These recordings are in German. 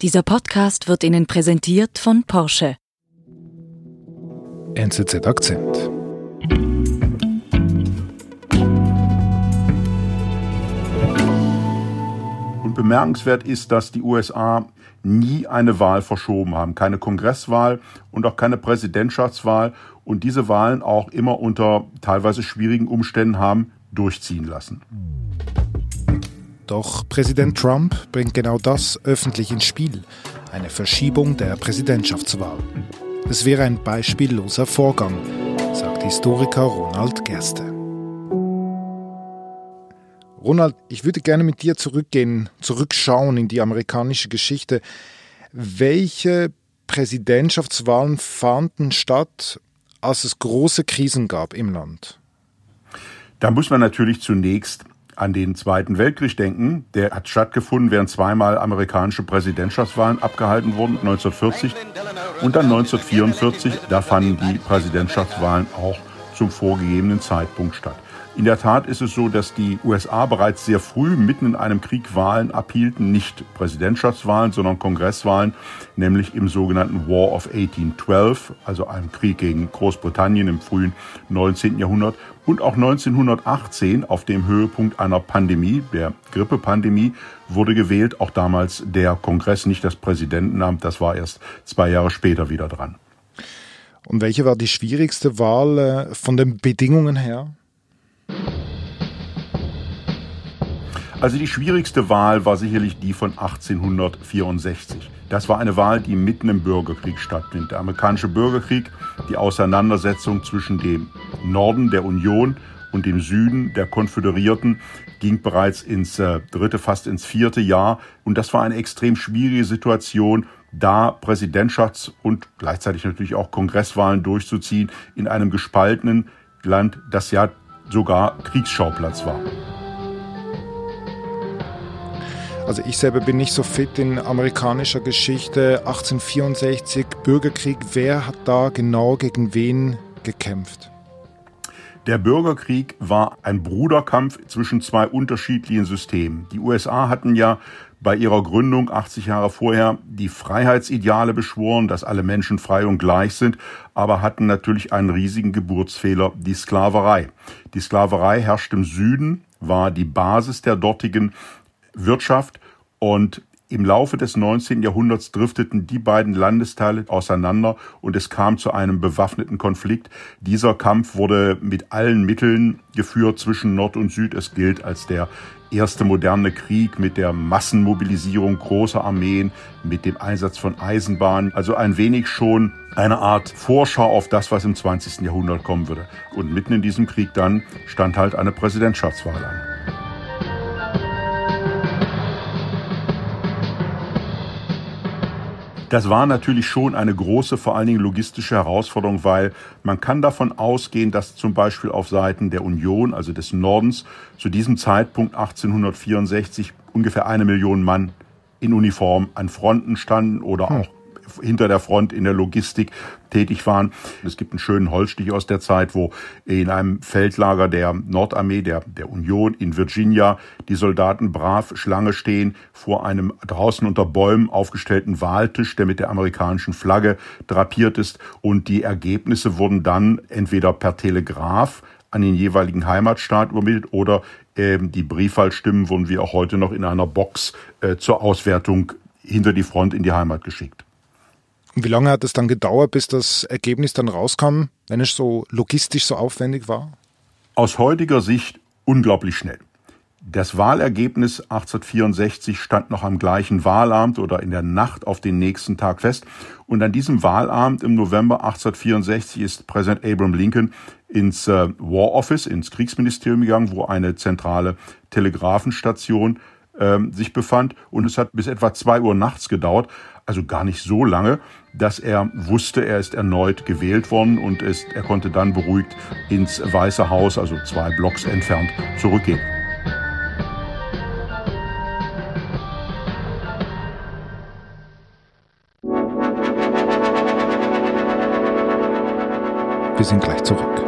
Dieser Podcast wird Ihnen präsentiert von Porsche. NZZ Akzent. Und bemerkenswert ist, dass die USA nie eine Wahl verschoben haben. Keine Kongresswahl und auch keine Präsidentschaftswahl. Und diese Wahlen auch immer unter teilweise schwierigen Umständen haben durchziehen lassen. Doch Präsident Trump bringt genau das öffentlich ins Spiel, eine Verschiebung der Präsidentschaftswahl. Es wäre ein beispielloser Vorgang, sagt Historiker Ronald Gerste. Ronald, ich würde gerne mit dir zurückgehen, zurückschauen in die amerikanische Geschichte. Welche Präsidentschaftswahlen fanden statt, als es große Krisen gab im Land? Da muss man natürlich zunächst an den Zweiten Weltkrieg denken. Der hat stattgefunden, während zweimal amerikanische Präsidentschaftswahlen abgehalten wurden, 1940 und dann 1944. Da fanden die Präsidentschaftswahlen auch zum vorgegebenen Zeitpunkt statt. In der Tat ist es so, dass die USA bereits sehr früh mitten in einem Krieg Wahlen abhielten, nicht Präsidentschaftswahlen, sondern Kongresswahlen, nämlich im sogenannten War of 1812, also einem Krieg gegen Großbritannien im frühen 19. Jahrhundert und auch 1918 auf dem Höhepunkt einer Pandemie, der Grippepandemie, wurde gewählt, auch damals der Kongress, nicht das Präsidentenamt, das war erst zwei Jahre später wieder dran. Und welche war die schwierigste Wahl äh, von den Bedingungen her? Also die schwierigste Wahl war sicherlich die von 1864. Das war eine Wahl, die mitten im Bürgerkrieg stattfindet. Der amerikanische Bürgerkrieg, die Auseinandersetzung zwischen dem Norden der Union und dem Süden der Konföderierten ging bereits ins äh, dritte, fast ins vierte Jahr. Und das war eine extrem schwierige Situation, da Präsidentschafts- und gleichzeitig natürlich auch Kongresswahlen durchzuziehen in einem gespaltenen Land, das ja sogar Kriegsschauplatz war. Also ich selber bin nicht so fit in amerikanischer Geschichte. 1864, Bürgerkrieg, wer hat da genau gegen wen gekämpft? Der Bürgerkrieg war ein Bruderkampf zwischen zwei unterschiedlichen Systemen. Die USA hatten ja bei ihrer Gründung 80 Jahre vorher die Freiheitsideale beschworen, dass alle Menschen frei und gleich sind, aber hatten natürlich einen riesigen Geburtsfehler, die Sklaverei. Die Sklaverei herrscht im Süden, war die Basis der dortigen Wirtschaft und im Laufe des 19. Jahrhunderts drifteten die beiden Landesteile auseinander und es kam zu einem bewaffneten Konflikt. Dieser Kampf wurde mit allen Mitteln geführt zwischen Nord und Süd. Es gilt als der erste moderne Krieg mit der Massenmobilisierung großer Armeen, mit dem Einsatz von Eisenbahnen. Also ein wenig schon eine Art Vorschau auf das, was im 20. Jahrhundert kommen würde. Und mitten in diesem Krieg dann stand halt eine Präsidentschaftswahl an. Das war natürlich schon eine große, vor allen Dingen logistische Herausforderung, weil man kann davon ausgehen, dass zum Beispiel auf Seiten der Union, also des Nordens, zu diesem Zeitpunkt 1864 ungefähr eine Million Mann in Uniform an Fronten standen oder hm. auch hinter der Front in der Logistik tätig waren. Es gibt einen schönen Holzstich aus der Zeit, wo in einem Feldlager der Nordarmee, der, der Union in Virginia, die Soldaten brav Schlange stehen vor einem draußen unter Bäumen aufgestellten Wahltisch, der mit der amerikanischen Flagge drapiert ist. Und die Ergebnisse wurden dann entweder per Telegraph an den jeweiligen Heimatstaat übermittelt oder ähm, die Briefwahlstimmen wurden wie auch heute noch in einer Box äh, zur Auswertung hinter die Front in die Heimat geschickt. Und wie lange hat es dann gedauert, bis das Ergebnis dann rauskam, wenn es so logistisch so aufwendig war? Aus heutiger Sicht unglaublich schnell. Das Wahlergebnis 1864 stand noch am gleichen Wahlabend oder in der Nacht auf den nächsten Tag fest. Und an diesem Wahlabend im November 1864 ist Präsident Abraham Lincoln ins äh, War Office, ins Kriegsministerium gegangen, wo eine zentrale Telegrafenstation äh, sich befand. Und es hat bis etwa zwei Uhr nachts gedauert, also gar nicht so lange, dass er wusste, er ist erneut gewählt worden und ist, er konnte dann beruhigt ins Weiße Haus, also zwei Blocks entfernt, zurückgehen. Wir sind gleich zurück.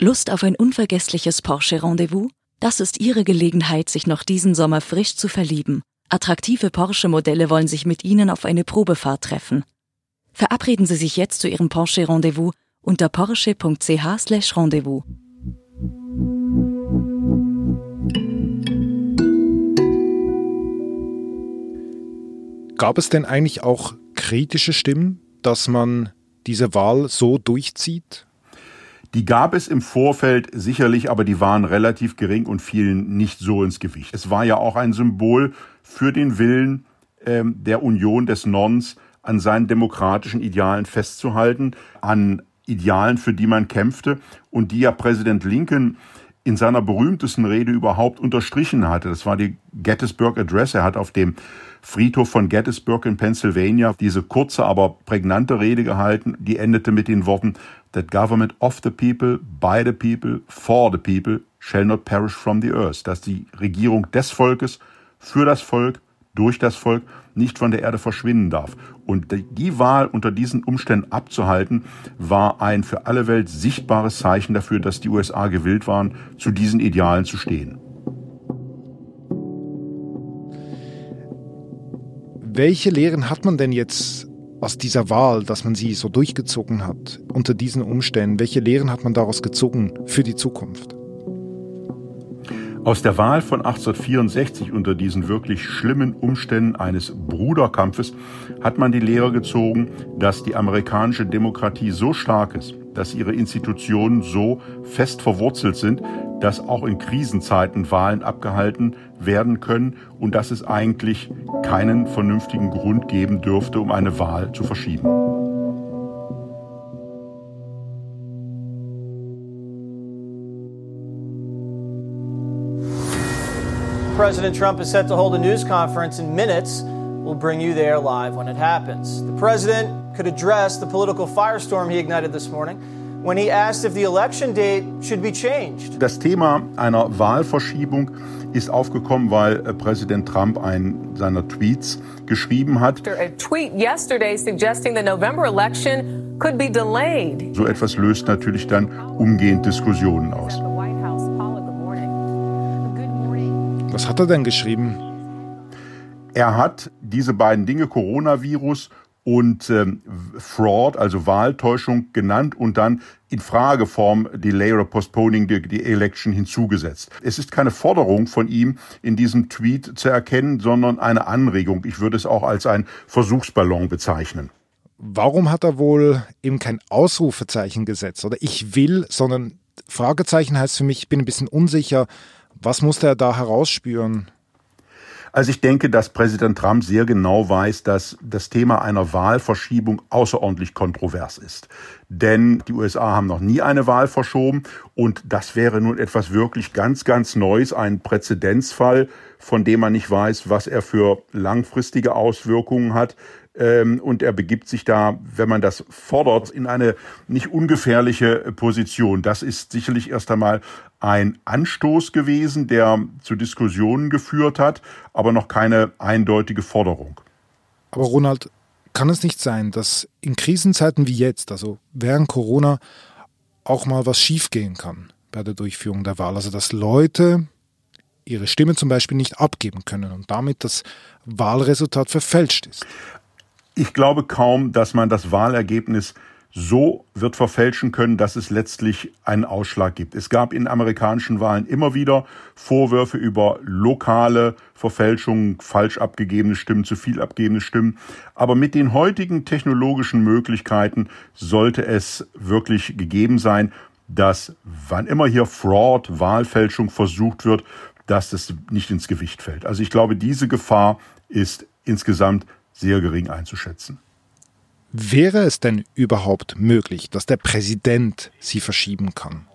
Lust auf ein unvergessliches Porsche-Rendezvous? Das ist Ihre Gelegenheit, sich noch diesen Sommer frisch zu verlieben. Attraktive Porsche-Modelle wollen sich mit Ihnen auf eine Probefahrt treffen. Verabreden Sie sich jetzt zu Ihrem Porsche-Rendezvous unter porsche.ch/rendezvous. Gab es denn eigentlich auch kritische Stimmen, dass man diese Wahl so durchzieht? Die gab es im Vorfeld sicherlich, aber die waren relativ gering und fielen nicht so ins Gewicht. Es war ja auch ein Symbol für den Willen ähm, der Union des Nordens, an seinen demokratischen Idealen festzuhalten, an Idealen, für die man kämpfte und die ja Präsident Lincoln in seiner berühmtesten Rede überhaupt unterstrichen hatte. Das war die Gettysburg Address. Er hat auf dem Friedhof von Gettysburg in Pennsylvania diese kurze, aber prägnante Rede gehalten, die endete mit den Worten That government of the people, by the people, for the people shall not perish from the earth. Dass die Regierung des Volkes, für das Volk, durch das Volk nicht von der Erde verschwinden darf. Und die Wahl unter diesen Umständen abzuhalten, war ein für alle Welt sichtbares Zeichen dafür, dass die USA gewillt waren, zu diesen Idealen zu stehen. Welche Lehren hat man denn jetzt aus dieser Wahl, dass man sie so durchgezogen hat, unter diesen Umständen? Welche Lehren hat man daraus gezogen für die Zukunft? Aus der Wahl von 1864 unter diesen wirklich schlimmen Umständen eines Bruderkampfes hat man die Lehre gezogen, dass die amerikanische Demokratie so stark ist, dass ihre Institutionen so fest verwurzelt sind, dass auch in Krisenzeiten Wahlen abgehalten werden können und dass es eigentlich keinen vernünftigen Grund geben dürfte, um eine Wahl zu verschieben. President Trump is set to hold a news conference in minutes. We'll bring you there live when it happens. The president could address the political firestorm he ignited this morning when he asked if the election date should be changed. Das Thema einer Wahlverschiebung ist aufgekommen, weil äh, Präsident Trump einen seiner Tweets geschrieben hat. A tweet yesterday suggesting the November election could be delayed. So etwas löst natürlich dann umgehend Diskussionen aus. Was hat er denn geschrieben? Er hat diese beiden Dinge, Coronavirus und ähm, Fraud, also Wahltäuschung genannt und dann in Frageform Delay or Postponing the, the Election hinzugesetzt. Es ist keine Forderung von ihm in diesem Tweet zu erkennen, sondern eine Anregung. Ich würde es auch als ein Versuchsballon bezeichnen. Warum hat er wohl eben kein Ausrufezeichen gesetzt oder ich will, sondern Fragezeichen heißt für mich, ich bin ein bisschen unsicher. Was musste er da herausspüren? Also ich denke, dass Präsident Trump sehr genau weiß, dass das Thema einer Wahlverschiebung außerordentlich kontrovers ist. Denn die USA haben noch nie eine Wahl verschoben und das wäre nun etwas wirklich ganz, ganz Neues, ein Präzedenzfall, von dem man nicht weiß, was er für langfristige Auswirkungen hat. Ähm, und er begibt sich da, wenn man das fordert, in eine nicht ungefährliche Position. Das ist sicherlich erst einmal ein Anstoß gewesen, der zu Diskussionen geführt hat, aber noch keine eindeutige Forderung. Aber Ronald, kann es nicht sein, dass in Krisenzeiten wie jetzt, also während Corona, auch mal was schiefgehen kann bei der Durchführung der Wahl? Also dass Leute ihre Stimme zum Beispiel nicht abgeben können und damit das Wahlresultat verfälscht ist. Ich glaube kaum, dass man das Wahlergebnis so wird verfälschen können, dass es letztlich einen Ausschlag gibt. Es gab in amerikanischen Wahlen immer wieder Vorwürfe über lokale Verfälschungen, falsch abgegebene Stimmen, zu viel abgegebene Stimmen. Aber mit den heutigen technologischen Möglichkeiten sollte es wirklich gegeben sein, dass wann immer hier Fraud, Wahlfälschung versucht wird, dass das nicht ins Gewicht fällt. Also ich glaube, diese Gefahr ist insgesamt sehr gering einzuschätzen. Wäre es denn überhaupt möglich, dass der Präsident sie verschieben kann?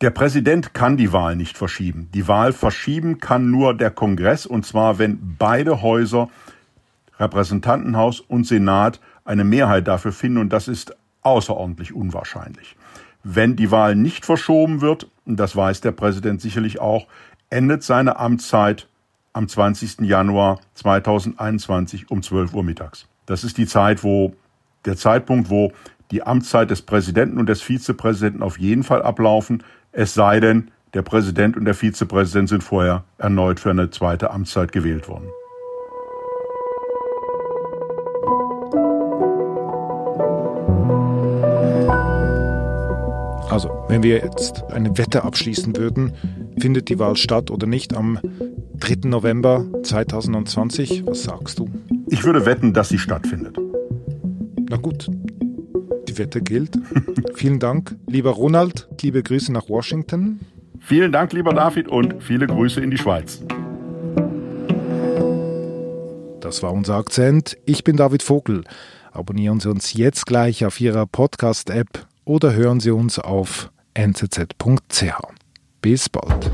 Der Präsident kann die Wahl nicht verschieben. Die Wahl verschieben kann nur der Kongress, und zwar wenn beide Häuser, Repräsentantenhaus und Senat, eine Mehrheit dafür finden, und das ist außerordentlich unwahrscheinlich. Wenn die Wahl nicht verschoben wird, und das weiß der Präsident sicherlich auch, endet seine Amtszeit am 20. Januar 2021 um 12 Uhr mittags. Das ist die Zeit, wo der Zeitpunkt, wo die Amtszeit des Präsidenten und des Vizepräsidenten auf jeden Fall ablaufen, es sei denn, Der Präsident und der Vizepräsident sind vorher erneut für eine zweite Amtszeit gewählt worden. Also, wenn wir jetzt eine Wette abschließen würden, findet die Wahl statt oder nicht am 3. November 2020, was sagst du? Ich würde wetten, dass sie stattfindet. Na gut, die Wette gilt. Vielen Dank, lieber Ronald, liebe Grüße nach Washington. Vielen Dank, lieber David, und viele Grüße in die Schweiz. Das war unser Akzent. Ich bin David Vogel. Abonnieren Sie uns jetzt gleich auf Ihrer Podcast-App oder hören Sie uns auf nzz.ch. Bis bald.